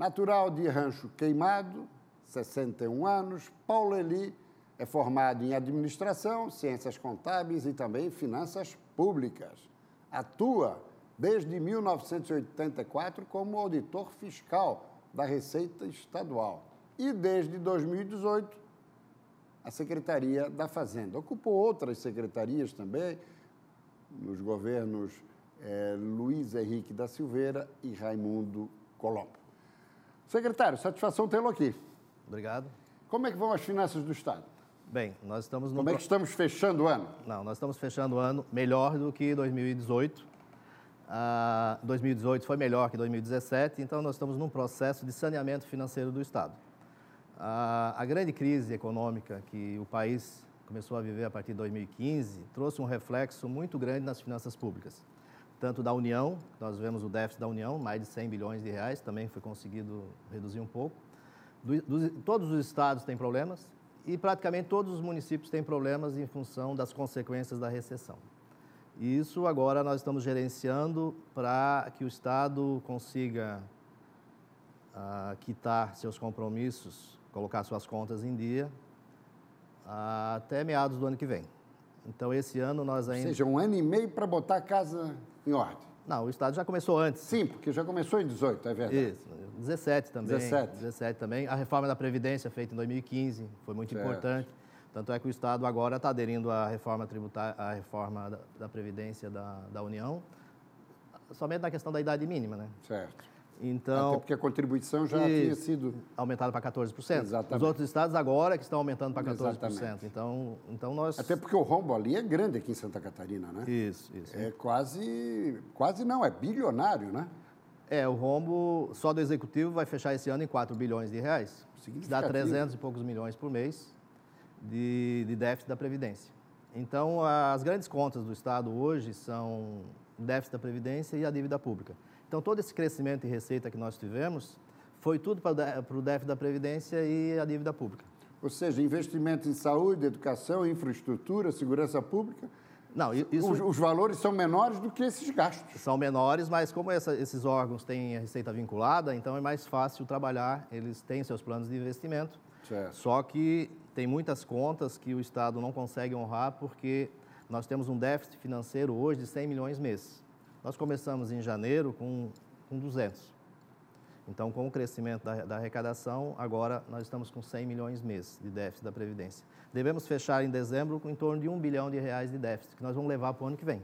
Natural de Rancho Queimado, 61 anos, Paulo Eli é formado em administração, ciências contábeis e também finanças públicas. Atua desde 1984 como auditor fiscal da Receita Estadual e desde 2018 a Secretaria da Fazenda. Ocupou outras secretarias também nos governos eh, Luiz Henrique da Silveira e Raimundo Colombo. Secretário, satisfação tê-lo aqui. Obrigado. Como é que vão as finanças do Estado? Bem, nós estamos no... Como é que estamos fechando o ano? Não, nós estamos fechando o ano melhor do que 2018. Ah, 2018 foi melhor que 2017, então nós estamos num processo de saneamento financeiro do Estado. Ah, a grande crise econômica que o país começou a viver a partir de 2015 trouxe um reflexo muito grande nas finanças públicas, tanto da União, nós vemos o déficit da União, mais de 100 bilhões de reais, também foi conseguido reduzir um pouco. Do, do, todos os estados têm problemas, e praticamente todos os municípios têm problemas em função das consequências da recessão. E isso agora nós estamos gerenciando para que o Estado consiga uh, quitar seus compromissos, colocar suas contas em dia uh, até meados do ano que vem. Então, esse ano nós ainda. Ou seja, um ano e meio para botar a casa em ordem. Não, o Estado já começou antes. Sim, porque já começou em 18, é verdade. Isso, 17 também. 17. 17 também. A reforma da Previdência feita em 2015 foi muito certo. importante. Tanto é que o Estado agora está aderindo à reforma tributária, à reforma da, da Previdência da, da União, somente na questão da idade mínima, né? Certo. Então, Até porque a contribuição já tinha sido aumentada para 14%. Exatamente. Os outros estados agora que estão aumentando para 14%. Exatamente. Então, então nós Até porque o rombo ali é grande aqui em Santa Catarina, né? Isso, isso. É quase, quase não, é bilionário, né? É, o rombo só do executivo vai fechar esse ano em 4 bilhões de reais. Dá 300 e poucos milhões por mês de, de déficit da Previdência. Então, as grandes contas do Estado hoje são o déficit da Previdência e a dívida pública. Então, todo esse crescimento e receita que nós tivemos foi tudo para o déficit da Previdência e a dívida pública. Ou seja, investimento em saúde, educação, infraestrutura, segurança pública. Não, isso... os, os valores são menores do que esses gastos. São menores, mas como essa, esses órgãos têm a receita vinculada, então é mais fácil trabalhar, eles têm seus planos de investimento. Certo. Só que tem muitas contas que o Estado não consegue honrar porque nós temos um déficit financeiro hoje de 100 milhões mês. Nós começamos em janeiro com, com 200. Então, com o crescimento da, da, arrecadação, agora nós estamos com 100 milhões mês de déficit da Previdência. Devemos fechar em dezembro com em torno de 1 bilhão de reais de déficit, que nós vamos levar para o ano que vem.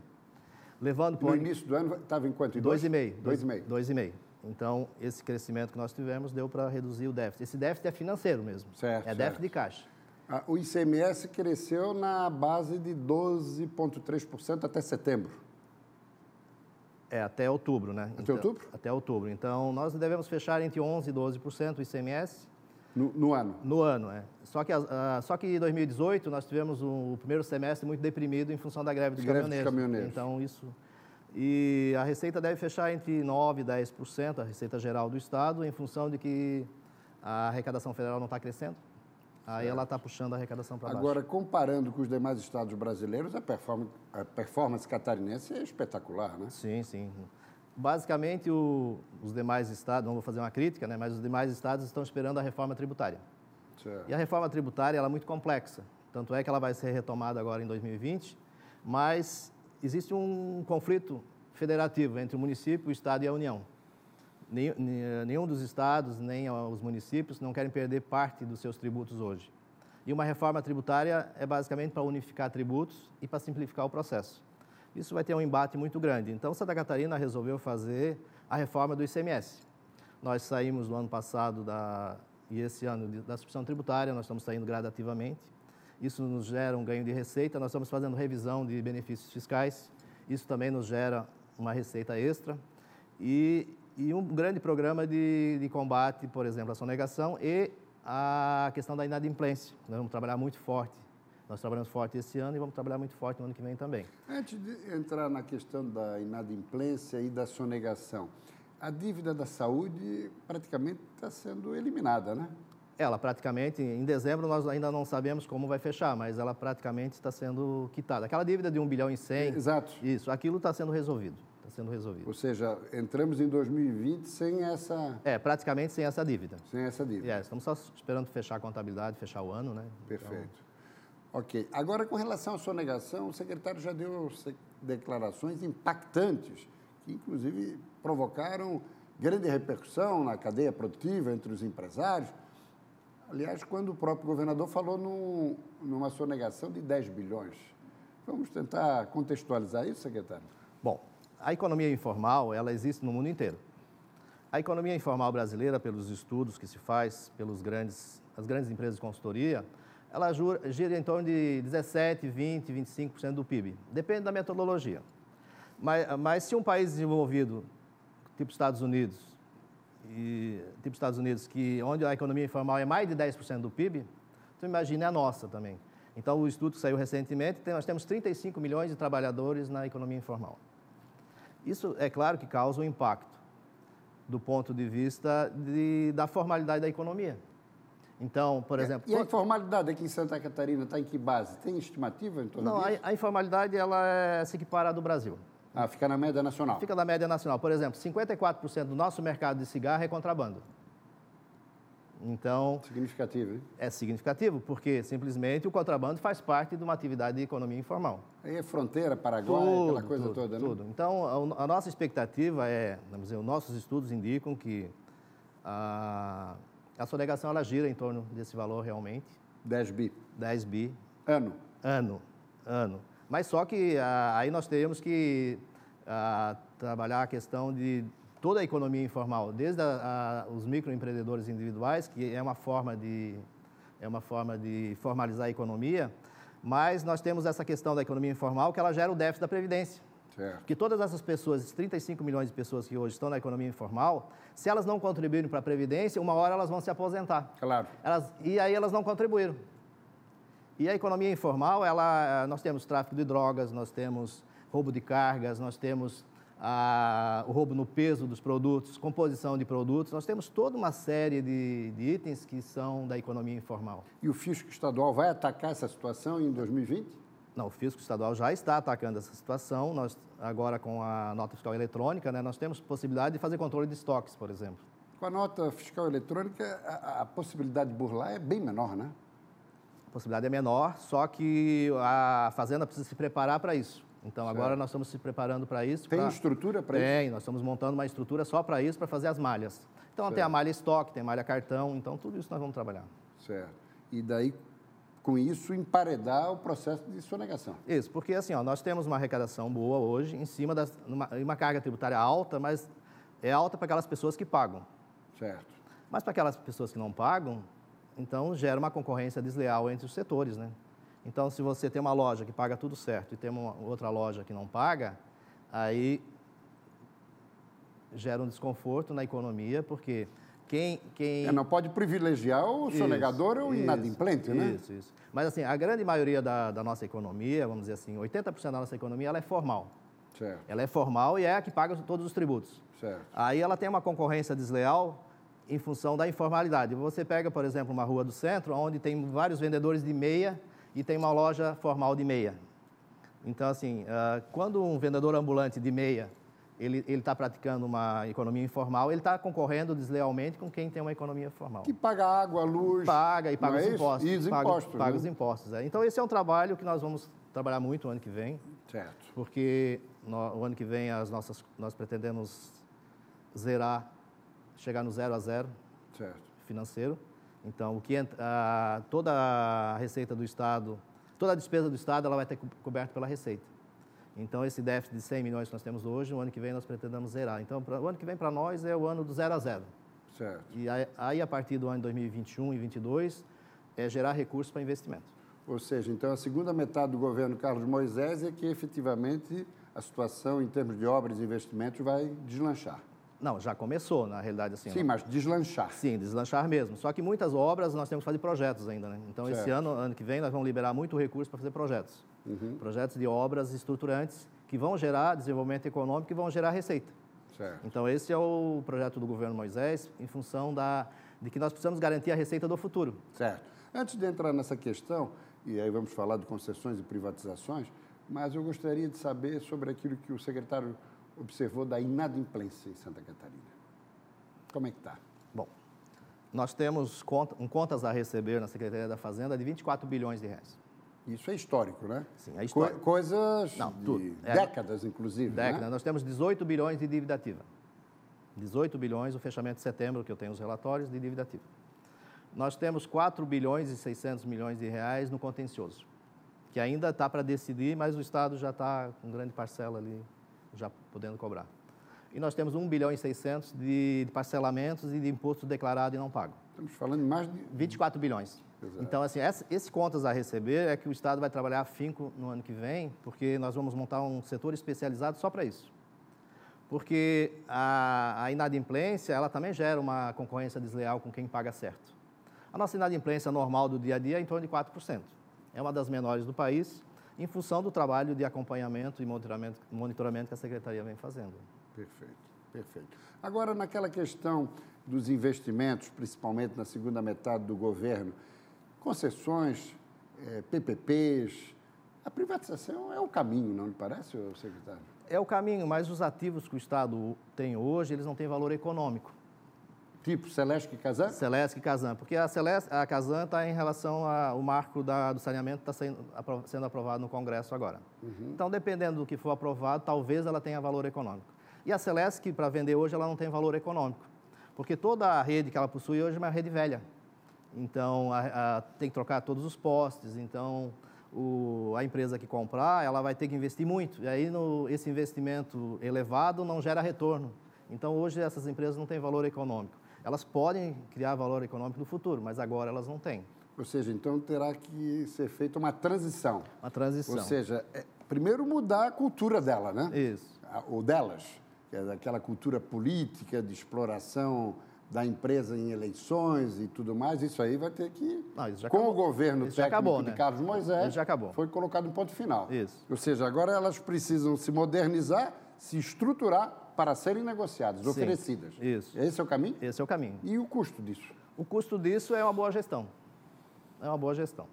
Levando para no início do ano estava em quanto? Dois e meio. Dois e meio. Dois e meio. Então, esse crescimento que nós tivemos deu para reduzir o déficit. Esse déficit é financeiro mesmo. Certo, é déficit de caixa. Ah, o ICMS cresceu na base de 12,3% até setembro. É, até outubro, né? Até então, outubro? Até outubro. Então, nós devemos fechar entre 11% e 12% o ICMS. No, no, ano? No ano, é. Só que, uh, só que em 2018 nós tivemos um, o primeiro semestre muito deprimido em função da greve dos, greve caminhoneiros. dos caminhoneiros. Então, isso... E a receita deve fechar entre 9% e 10%, a receita geral do Estado, em função de que a arrecadação federal não está crescendo. Aí ela está puxando a arrecadação para baixo. Agora, comparando com os demais estados brasileiros, a performance, a performance catarinense é espetacular, né? Sim, sim. Basicamente, o, os demais estados, não vou fazer uma crítica, né, mas os demais estados estão esperando a reforma tributária. Certo. E a reforma tributária ela é muito complexa. Tanto é que ela vai ser retomada agora em 2020, mas existe um conflito federativo entre o município, o Estado e a União. Nenhum dos estados, nem os municípios não querem perder parte dos seus tributos hoje. E uma reforma tributária é basicamente para unificar tributos e para simplificar o processo. Isso vai ter um embate muito grande. Então, Santa Catarina resolveu fazer a reforma do ICMS. Nós saímos no ano passado da, e esse ano da substituição tributária, nós estamos saindo gradativamente. Isso nos gera um ganho de receita. Nós estamos fazendo revisão de benefícios fiscais. Isso também nos gera uma receita extra. E e um grande programa de, de combate, por exemplo, à sonegação e a questão da inadimplência. Nós vamos trabalhar muito forte. Nós trabalhamos forte esse ano e vamos trabalhar muito forte no ano que vem também. Antes de entrar na questão da inadimplência e da sonegação, a dívida da saúde praticamente está sendo eliminada, né? Ela praticamente, em dezembro nós ainda não sabemos como vai fechar, mas ela praticamente está sendo quitada. Aquela dívida de 1 bilhão e 100... Exato. Isso, aquilo está sendo resolvido está sendo resolvido. Ou seja, entramos em 2020 sem essa... É, praticamente sem essa dívida. Sem essa dívida. É, estamos só esperando fechar a contabilidade, fechar o ano, né? Perfeito. Então... Ok. Agora, com relação à sonegação, o secretário já deu declarações impactantes, que inclusive provocaram grande repercussão na cadeia produtiva entre os empresários. Aliás, quando o próprio governador falou num, numa sonegação de 10 bilhões. Vamos tentar contextualizar isso, secretário? Bom, a economia informal, ela existe no mundo inteiro. A economia informal brasileira, pelos estudos que se faz pelos grandes, as grandes empresas de consultoria, ela gira em torno de 17, 20, 25% do PIB. Depende da metodologia. Mas, mas se um país desenvolvido, tipo Estados Unidos, e, tipo Estados Unidos, que, onde a economia informal é mais de 10% do PIB, então imagine a nossa também. Então, o estudo que saiu recentemente, nós temos 35 milhões de trabalhadores na economia informal. Isso, é claro, que causa um impacto do ponto de vista de, da formalidade da economia. Então, por exemplo... E a informalidade aqui em Santa Catarina está em que base? Tem estimativa em torno Não, a, a informalidade ela é, se equipara do Brasil. Ah, fica na média nacional? Fica na média nacional. Por exemplo, 54% do nosso mercado de cigarro é contrabando. Então. Significativo, hein? É significativo, porque simplesmente o contrabando faz parte de uma atividade de economia informal. Aí é fronteira, Paraguai, tudo, aquela coisa tudo, toda, né? Tudo. Então, a, a, nossa expectativa é, vamos dizer, os nossos estudos indicam que a, a sonegação ela gira em torno desse valor realmente. 10 bi. 10 bi. Ano. Ano. Ano. Mas só que a, aí nós teríamos que a, trabalhar a questão de toda a economia informal, desde a, a, os microempreendedores individuais, que é uma forma de é uma forma de formalizar a economia, mas nós temos essa questão da economia informal que ela gera o déficit da previdência. Certo. Que todas essas pessoas, esses 35 milhões de pessoas que hoje estão na economia informal, se elas não contribuírem para a previdência, uma hora elas vão se aposentar. Claro. Elas, e aí elas não contribuíram. E a economia informal, ela, nós temos tráfico de drogas, nós temos roubo de cargas, nós temos a, o roubo no peso dos produtos, composição de produtos. Nós temos toda uma série de, de, itens que são da economia informal. E o fisco estadual vai atacar essa situação em 2020? Não, o fisco estadual já está atacando essa situação. Nós, agora, com a nota fiscal eletrônica, né, nós temos possibilidade de fazer controle de estoques, por exemplo. Com a nota fiscal eletrônica, a, a possibilidade de burlar é bem menor, né? A possibilidade é menor, só que a Fazenda precisa se preparar para isso. Então, certo. agora nós estamos se preparando para isso. Tem pra... estrutura para isso? Tem, nós estamos montando uma estrutura só para isso, para fazer as malhas. Então, certo. tem a malha estoque, tem a malha cartão, então tudo isso nós vamos trabalhar. Certo. E daí, com isso, emparedar o processo de sonegação. Isso, porque assim, ó, nós temos uma arrecadação boa hoje, em cima de uma carga tributária alta, mas é alta para aquelas pessoas que pagam. Certo. Mas para aquelas pessoas que não pagam, então gera uma concorrência desleal entre os setores, né? Então, se você tem uma loja que paga tudo certo e tem uma outra loja que não paga, aí gera um desconforto na economia, porque quem... quem... É, não pode privilegiar o isso, sonegador ou o inadimplente, né? Isso, isso. Mas, assim, a grande maioria da, da nossa economia, vamos dizer assim, 80% da nossa economia, ela é formal. Certo. Ela é formal e é a que paga todos os tributos. Certo. Aí ela tem uma concorrência desleal em função da informalidade. Você pega, por exemplo, uma rua do centro, onde tem vários vendedores de meia e tem uma loja formal de meia. Então, assim, uh, quando um vendedor ambulante de meia ele está praticando uma economia informal, ele está concorrendo deslealmente com quem tem uma economia formal. Que paga água, luz. Paga e paga os é impostos. E os paga, impostos. Paga né? os impostos. É. Então, esse é um trabalho que nós vamos trabalhar muito o ano que vem. Certo. Porque no, o ano que vem as nossas, nós pretendemos zerar, chegar no zero a zero certo. financeiro. Então, o que a, toda a receita do Estado, toda a despesa do Estado, ela vai ter coberta pela receita. Então, esse déficit de 100 milhões que nós temos hoje, o ano que vem nós pretendemos zerar. Então, pra, o ano que vem para nós é o ano do zero a zero. Certo. E aí, aí a partir do ano de 2021 e 2022, é gerar recursos para investimento. Ou seja, então a segunda metade do governo Carlos Moisés é que efetivamente a situação em termos de obras e investimentos vai deslanchar. Não, já começou, na realidade, assim. Sim, mas deslanchar. Sim, deslanchar mesmo. Só que muitas obras nós temos que fazer projetos ainda, né? Então, certo. esse ano, ano que vem, nós vamos liberar muito recurso para fazer projetos. Uhum. Projetos de obras estruturantes que vão gerar desenvolvimento econômico e vão gerar receita. Certo. Então, esse é o projeto do governo Moisés, em função da, de que nós precisamos garantir a receita do futuro. Certo. Antes de entrar nessa questão, e aí vamos falar de concessões e privatizações, mas eu gostaria de saber sobre aquilo que o secretário observou da inadimplência em Santa Catarina? Como é que está? Bom, nós temos um contas a receber na Secretaria da Fazenda de 24 bilhões de reais. Isso é histórico, né? Sim, é histórico. Co coisas Não, de tudo. É- décadas, inclusive. Década, Né? nós temos 18 bilhões de dívida ativa. 18 bilhões, o fechamento de setembro, que eu tenho os relatórios, de dívida ativa. Nós temos 4 bilhões e 600 milhões de reais no contencioso, que ainda está para decidir, mas o Estado já está com grande parcela ali, já podendo cobrar. E nós temos 1 bilhão e 600 de de parcelamentos e de imposto declarado e não pago. Estamos falando de mais de 24 bilhões. Exato. Então, assim, esse, esse contas a receber é que o Estado vai trabalhar afinco no ano que vem, porque nós vamos montar um setor especializado só para isso. Porque a, a inadimplência, ela também gera uma concorrência desleal com quem paga certo. A nossa inadimplência normal do dia a dia é em torno de 4%. É uma das menores do país, em função do trabalho de acompanhamento e monitoramento, monitoramento que a Secretaria vem fazendo. Perfeito, perfeito. Agora, naquela questão dos investimentos, principalmente na segunda metade do governo, concessões, eh, PPPs, a privatização é o caminho, não lhe parece, secretário? É o caminho, mas os ativos que o Estado tem hoje, eles não têm valor econômico. Tipo Celeste e Casan? Celesc e Casan, porque a, Celeste, a Casan está em relação ao marco da, do saneamento está sendo, sendo aprovado no Congresso agora. Então, dependendo do que for aprovado, talvez ela tenha valor econômico. E a Celesc, para vender hoje, ela não tem valor econômico, porque toda a rede que ela possui hoje é uma rede velha. Então, a- a- tem que trocar todos os postes, então o- a empresa que comprar, ela vai ter que investir muito. E aí, no- esse investimento elevado não gera retorno. Então, hoje, essas empresas não têm valor econômico. Elas podem criar valor econômico no futuro, mas agora elas não têm. Ou seja, então terá que ser feita uma transição. Uma transição. Ou seja, é, primeiro mudar a cultura dela, né? Isso. A- Ou delas, que é daquela cultura política de exploração da empresa em eleições e tudo mais, isso aí vai ter que, Não, isso já com acabou. o governo Isso já técnico acabou, de né? Carlos Moisés, Isso já acabou. foi colocado um ponto final. Isso. Ou seja, agora elas precisam se modernizar, se estruturar para serem negociadas, Sim. oferecidas. Isso. Esse é o caminho? Esse é o caminho. E o custo disso? O custo disso é uma boa gestão. É uma boa gestão.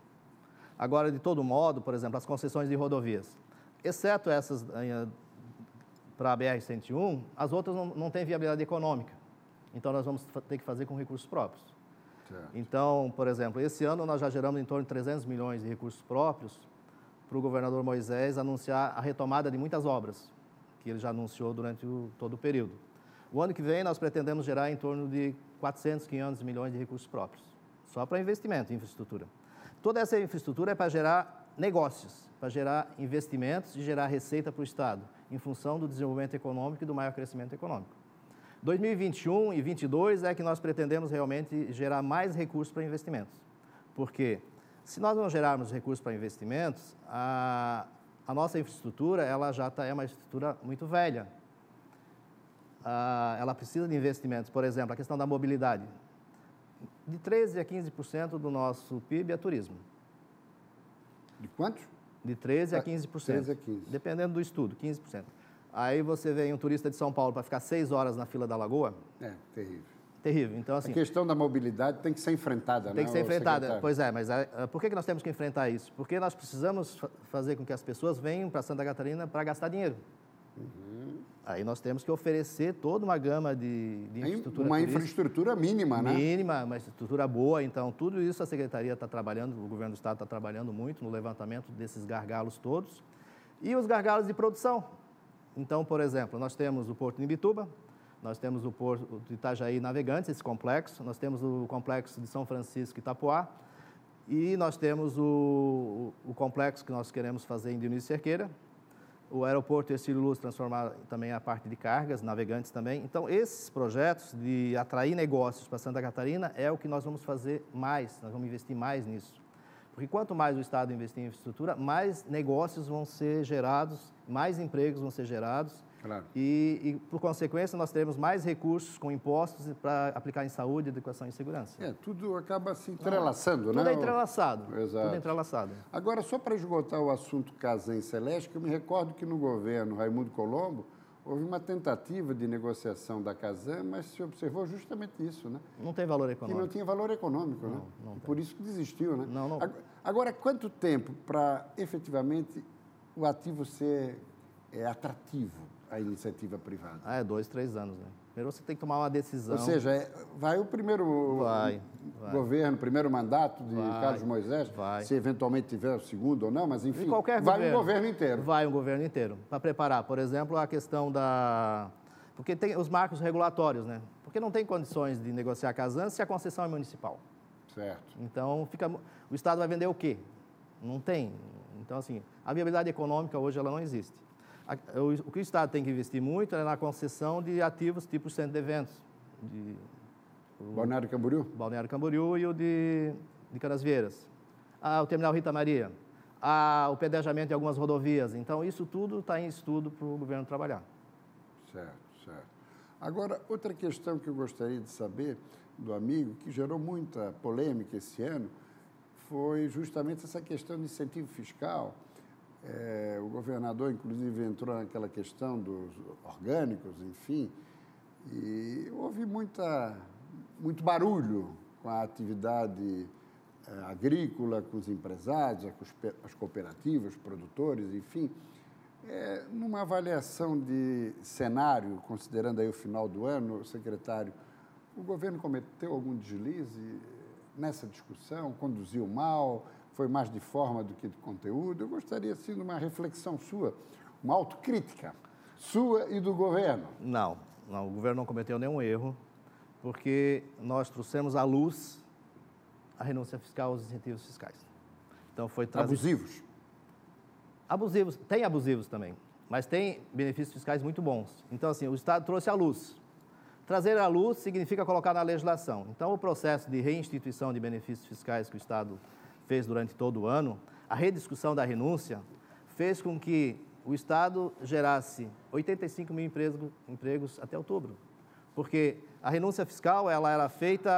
Agora, de todo modo, por exemplo, as concessões de rodovias, exceto essas para a BR-101, as outras não, não têm viabilidade econômica. Então, nós vamos ter que fazer com recursos próprios. Certo. Então, por exemplo, esse ano nós já geramos em torno de 300 milhões de recursos próprios para o governador Moisés anunciar a retomada de muitas obras, que ele já anunciou durante o, todo o período. O ano que vem nós pretendemos gerar em torno de 400, 500 milhões de recursos próprios, só para investimento em infraestrutura. Toda essa infraestrutura é para gerar negócios, para gerar investimentos e gerar receita para o Estado, em função do desenvolvimento econômico e do maior crescimento econômico. 2021 e 2022 é que nós pretendemos realmente gerar mais recursos para investimentos. Porque se nós não gerarmos recursos para investimentos, a, a nossa infraestrutura ela já tá, é uma estrutura muito velha. Ah, ela precisa de investimentos. Por exemplo, a questão da mobilidade. De 13% a 15% do nosso PIB é turismo. De quantos? De 13% a Ah, 15%. 13 a 15. Dependendo do estudo, 15%. Aí você vem um turista de São Paulo para ficar seis horas na fila da Lagoa, É, terrível. Terrível. Então, assim, a questão da mobilidade tem que ser enfrentada, né? Tem que ser enfrentada. secretário? Pois é, mas ah, por que que nós temos que enfrentar isso? Porque nós precisamos fa- fazer com que as pessoas venham para Santa Catarina para gastar dinheiro. Uhum. Aí nós temos que oferecer toda uma gama de, de infraestrutura uma turística infraestrutura mínima, né? mínima, uma estrutura boa. Então, tudo isso a Secretaria está trabalhando, o Governo do Estado está trabalhando muito no levantamento desses gargalos todos. E os gargalos de produção. Então, por exemplo, nós temos o Porto de Imbituba, nós temos o Porto de Itajaí Navegantes, esse complexo, nós temos o complexo de São Francisco Itapuá, e nós temos o, o, o complexo que nós queremos fazer em Dionísio Cerqueira, o aeroporto Ercílio Luz transformar também a parte de cargas, navegantes também. Então, esses projetos de atrair negócios para Santa Catarina é o que nós vamos fazer mais, nós vamos investir mais nisso. Porque quanto mais o Estado investir em infraestrutura, mais negócios vão ser gerados, mais empregos vão ser gerados. Claro. E, e, por consequência, nós teremos mais recursos com impostos para aplicar em saúde, educação e segurança. É, tudo acaba se entrelaçando, Tudo né? é entrelaçado. Exato. Tudo é entrelaçado. Agora, só para esgotar o assunto Casan Celeste, que eu me recordo que no governo Raimundo Colombo houve uma tentativa de negociação da Casan, mas se observou justamente isso, né? Não tem valor Que econômico. não tinha valor econômico, né? não por isso que desistiu, né? Não, não. Ag- Agora, quanto tempo para efetivamente o ativo ser é, atrativo? A iniciativa privada? Ah, é dois, três anos, né? Primeiro você tem que tomar uma decisão. Ou seja, é, vai o primeiro Vai, governo, primeiro mandato de Vai, Carlos Moisés, vai. se eventualmente tiver o segundo ou não, mas enfim, vai governo. o governo inteiro. Vai um governo inteiro. Para preparar, por exemplo, a questão da. Porque tem os marcos regulatórios, né? Porque não tem condições de negociar casantes se a concessão é municipal. Certo. Então, fica, o Estado vai vender o quê? Não tem. Então, assim, a viabilidade econômica hoje ela não existe. O, o que o Estado tem que investir muito é na concessão de ativos tipo centro de eventos, de Balneário Camboriú? Balneário Camboriú e o de, de Canasvieiras. Ah, o terminal Rita Maria. Ah, o pedejamento de algumas rodovias. Então, isso tudo está em estudo para o governo trabalhar. Certo, certo. Agora, outra questão que eu gostaria de saber do amigo, que gerou muita polêmica esse ano, foi justamente essa questão de incentivo fiscal. Eh, o governador, inclusive, entrou naquela questão dos orgânicos, enfim, e houve muita, muito barulho com a atividade eh, agrícola, com os empresários, com os as cooperativas, produtores, enfim. É, numa avaliação de cenário, considerando aí o final do ano, secretário, o governo cometeu algum deslize nessa discussão, conduziu mal, foi mais de forma do que de conteúdo? Eu gostaria, assim, de uma reflexão sua, uma autocrítica sua e do governo. Não, não, o governo não cometeu nenhum erro, porque nós trouxemos à luz a renúncia fiscal aos incentivos fiscais. Então, foi trazido... Abusivos. Abusivos, tem abusivos também, mas tem benefícios fiscais muito bons. Então, assim, o Estado trouxe à luz. Trazer à luz significa colocar na legislação. Então, o processo de reinstituição de benefícios fiscais que o Estado fez durante todo o ano, a rediscussão da renúncia, fez com que o Estado gerasse 85 mil empregos, empregos até outubro. Porque a renúncia fiscal ela era feita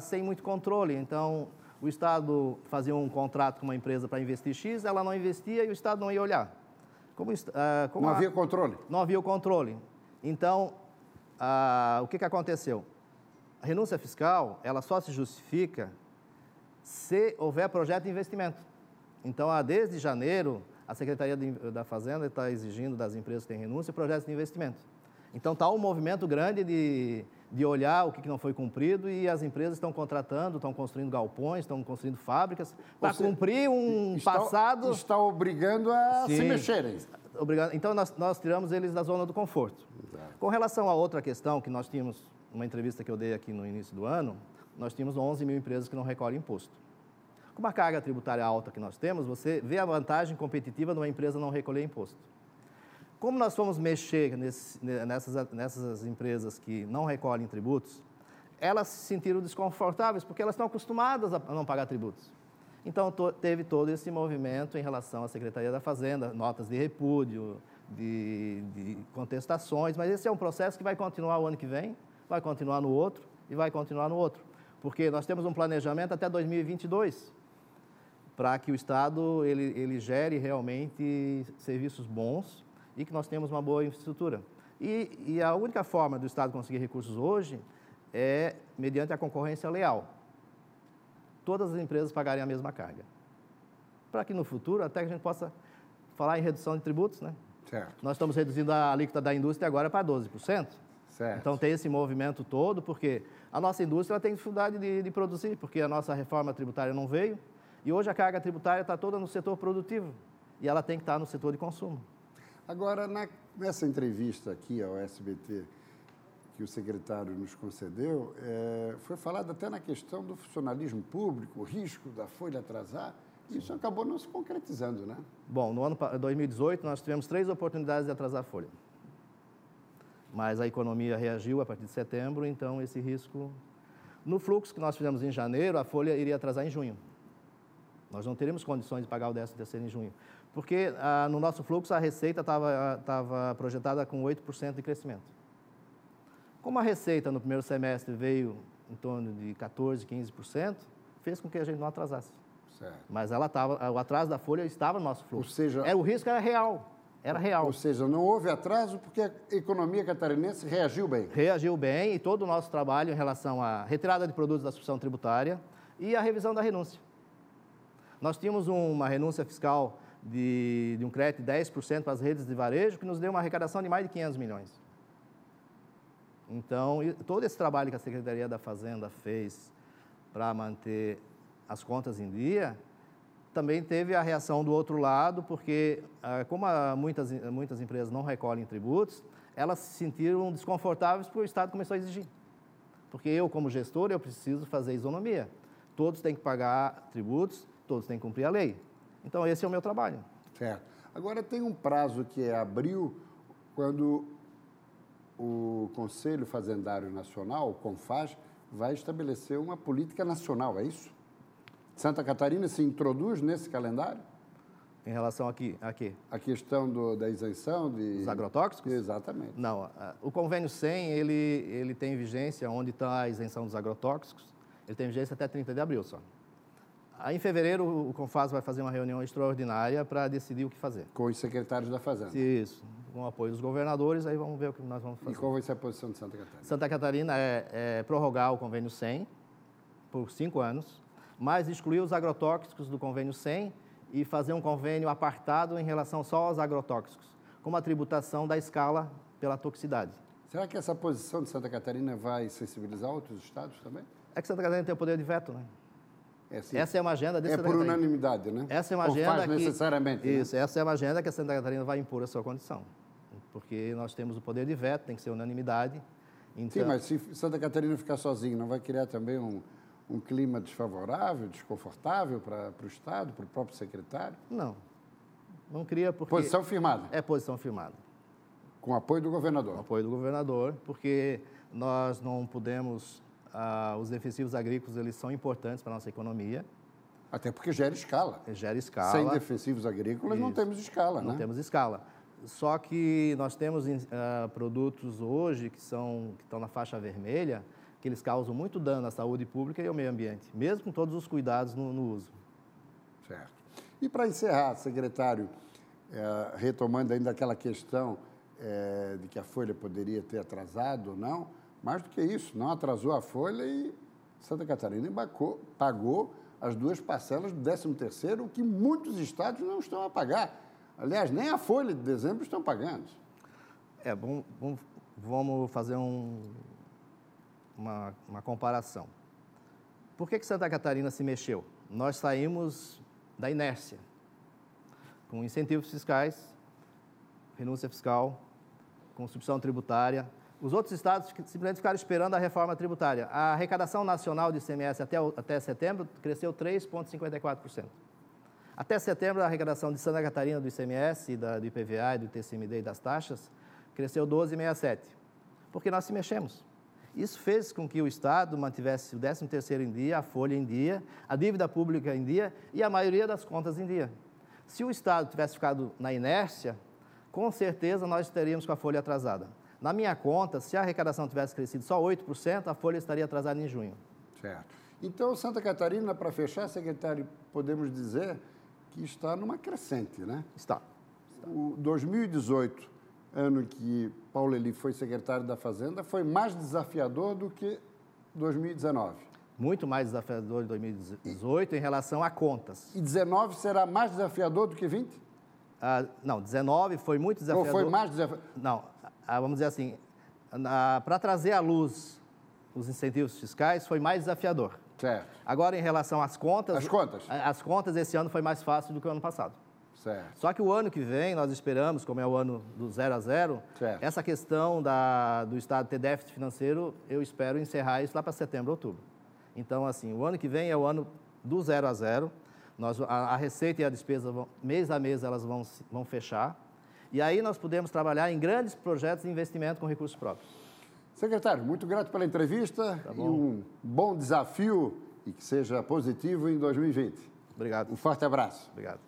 sem muito controle. Então, o Estado fazia um contrato com uma empresa para investir X, ela não investia e o Estado não ia olhar. Como, ah, como Não a- havia controle. não havia o controle. Então, ah, o que, que aconteceu? A renúncia fiscal, ela só se justifica se houver projeto de investimento. Então, ah, desde janeiro, a Secretaria de- da Fazenda está exigindo das empresas que têm renúncia projetos de investimento. Então, está um movimento grande de, de olhar o que, que não foi cumprido e as empresas estão contratando, estão construindo galpões, estão construindo fábricas para cumprir um Está- passado... Está obrigando a se Sim. mexerem. Obrigado. Então, nós, nós tiramos eles da zona do conforto. Com relação a outra questão, que nós tínhamos, uma entrevista que eu dei aqui no início do ano, nós tínhamos 11 mil empresas que não recolhem imposto. Com uma carga tributária alta que nós temos, você vê a vantagem competitiva de uma empresa não recolher imposto. Como nós fomos mexer nesse- nessas, nessas empresas que não recolhem tributos, elas se sentiram desconfortáveis porque elas estão acostumadas a não pagar tributos. Então, to- teve todo esse movimento em relação à Secretaria da Fazenda, notas de repúdio, de, de contestações, mas esse é um processo que vai continuar o ano que vem, vai continuar no outro e vai continuar no outro. Porque nós temos um planejamento até 2022 para que o Estado ele, ele gere realmente serviços bons e que nós tenhamos uma boa infraestrutura. E, e a única forma do Estado conseguir recursos hoje é mediante a concorrência leal. Todas as empresas pagarem a mesma carga. Para que no futuro até que a gente possa falar em redução de tributos, né? Certo, Nós estamos reduzindo a alíquota da indústria agora para 12%. Certo. Então tem esse movimento todo, porque a nossa indústria tem dificuldade de, de produzir, porque a nossa reforma tributária não veio, e hoje a carga tributária está toda no setor produtivo, e ela tem que estar no setor de consumo. Agora, na- nessa entrevista aqui ao SBT que o secretário nos concedeu, eh, foi falado até na questão do funcionalismo público, o risco da folha atrasar. Isso acabou não se concretizando, né? Bom, no ano pa- 2018 nós tivemos três oportunidades de atrasar a folha. Mas a economia reagiu a partir de setembro, então esse risco. No fluxo que nós fizemos em janeiro, a folha iria atrasar em junho. Nós não teríamos condições de pagar o 13 terceiro em junho. Porque ah, no nosso fluxo a receita estava projetada com 8% de crescimento. Como a receita no primeiro semestre veio em torno de 14%, 15%, fez com que a gente não atrasasse. Certo. Mas ela tava, o atraso da folha estava no nosso fluxo. Ou seja- É, o risco era real. Era real. Ou seja, não houve atraso porque a economia catarinense reagiu bem. Reagiu bem e todo o nosso trabalho em relação à retirada de produtos da substituição tributária e a revisão da renúncia. Nós tínhamos uma renúncia fiscal de, de um crédito de 10% para as redes de varejo, que nos deu uma arrecadação de mais de 500 milhões. Então, todo esse trabalho que a Secretaria da Fazenda fez para manter as contas em dia, também teve a reação do outro lado, porque ah, como muitas, muitas empresas não recolhem tributos, elas se sentiram desconfortáveis porque o Estado começou a exigir. Porque eu, como gestor, eu preciso fazer isonomia. Todos têm que pagar tributos, todos têm que cumprir a lei. Então, esse é o meu trabalho. Certo. Agora, tem um prazo que é abril, quando o Conselho Fazendário Nacional, o CONFAS, vai estabelecer uma política nacional, é isso? Santa Catarina se introduz nesse calendário? Em relação a quê? A, questão do, da isenção de... Dos agrotóxicos? Exatamente. Não, o convênio 100, ele, ele tem vigência onde está a isenção dos agrotóxicos, ele tem vigência até 30 de abril só. Aí, em fevereiro, o Confas vai fazer uma reunião extraordinária para decidir o que fazer. Com os secretários da Fazenda. Isso, com o apoio dos governadores, aí vamos ver o que nós vamos fazer. E qual vai ser a posição de Santa Catarina? Santa Catarina é, é prorrogar o convênio 100 por cinco anos, mas excluir os agrotóxicos do convênio 100 e fazer um convênio apartado em relação só aos agrotóxicos, com uma tributação da escala pela toxicidade. Será que essa posição de Santa Catarina vai sensibilizar outros estados também? É que Santa Catarina tem o poder de veto, né? É, essa é uma agenda desse É por unanimidade, né? Essa é uma Ou agenda faz que, necessariamente. Né? Isso, né? essa é uma agenda que a Santa Catarina vai impor a sua condição. Porque nós temos o poder de veto, tem que ser unanimidade. Então... Sim, mas se Santa Catarina ficar sozinha, não vai criar também um, um clima desfavorável, desconfortável para o Estado, para o próprio secretário? Não. Não cria porque. Posição firmada? É posição firmada. Com apoio do governador? Com apoio do governador, porque nós não podemos ah, os defensivos agrícolas eles são importantes para a nossa economia. Até porque gera escala. Gera escala. Sem defensivos agrícolas Isso. não temos escala, não né? temos escala. Só que nós temos uh, produtos hoje que, são, que estão na faixa vermelha, que eles causam muito dano à saúde pública e ao meio ambiente, mesmo com todos os cuidados no, no uso. Certo. E para encerrar, secretário, é, retomando ainda aquela questão é, de que a Folha poderia ter atrasado ou não, mais do que isso, não atrasou a folha e Santa Catarina embacou, pagou as duas parcelas do 13º, o que muitos estados não estão a pagar. Aliás, nem a folha de dezembro estão pagando. É, bom, bom vamos fazer um, uma, uma comparação. Por que, que Santa Catarina se mexeu? Nós saímos da inércia, com incentivos fiscais, renúncia fiscal, com substituição tributária, os outros estados simplesmente ficaram esperando a reforma tributária. A arrecadação nacional de ICMS até, até setembro cresceu 3,54%. Até setembro, a arrecadação de Santa Catarina do ICMS, da, do IPVA, do TCMD e das taxas cresceu 12,67%. Porque nós se mexemos. Isso fez com que o Estado mantivesse o 13º em dia, a folha em dia, a dívida pública em dia e a maioria das contas em dia. Se o Estado tivesse ficado na inércia, com certeza nós teríamos com a folha atrasada. Na minha conta, se a arrecadação tivesse crescido só 8%, a folha estaria atrasada em junho. Certo. Então, Santa Catarina, para fechar, secretário, podemos dizer que está numa crescente, né? Está. está. O 2018, ano que Paulo Eli foi secretário da Fazenda, foi mais desafiador do que 2019. Muito mais desafiador em 2018 em relação a contas. E 19 será mais desafiador do que 20? Ah, não, 19 foi muito desafiador. Ou foi mais desafiador? Não, ah, vamos dizer assim, para trazer à luz os incentivos fiscais foi mais desafiador. Certo. Agora, em relação às contas... As contas? As contas esse ano foi mais fácil do que o ano passado. Certo. Só que o ano que vem, nós esperamos, como é o ano do zero a zero, certo. essa questão da, do Estado ter déficit financeiro, eu espero encerrar isso lá para setembro, outubro. Então, assim, o ano que vem é o ano do zero a zero. Nós, a, a receita e a despesa, vão, mês a mês, elas vão, vão fechar. E aí nós podemos trabalhar em grandes projetos de investimento com recursos próprios. Secretário, muito grato pela entrevista tá e um bom desafio e que seja positivo em 2020. Obrigado. Um forte abraço. Obrigado.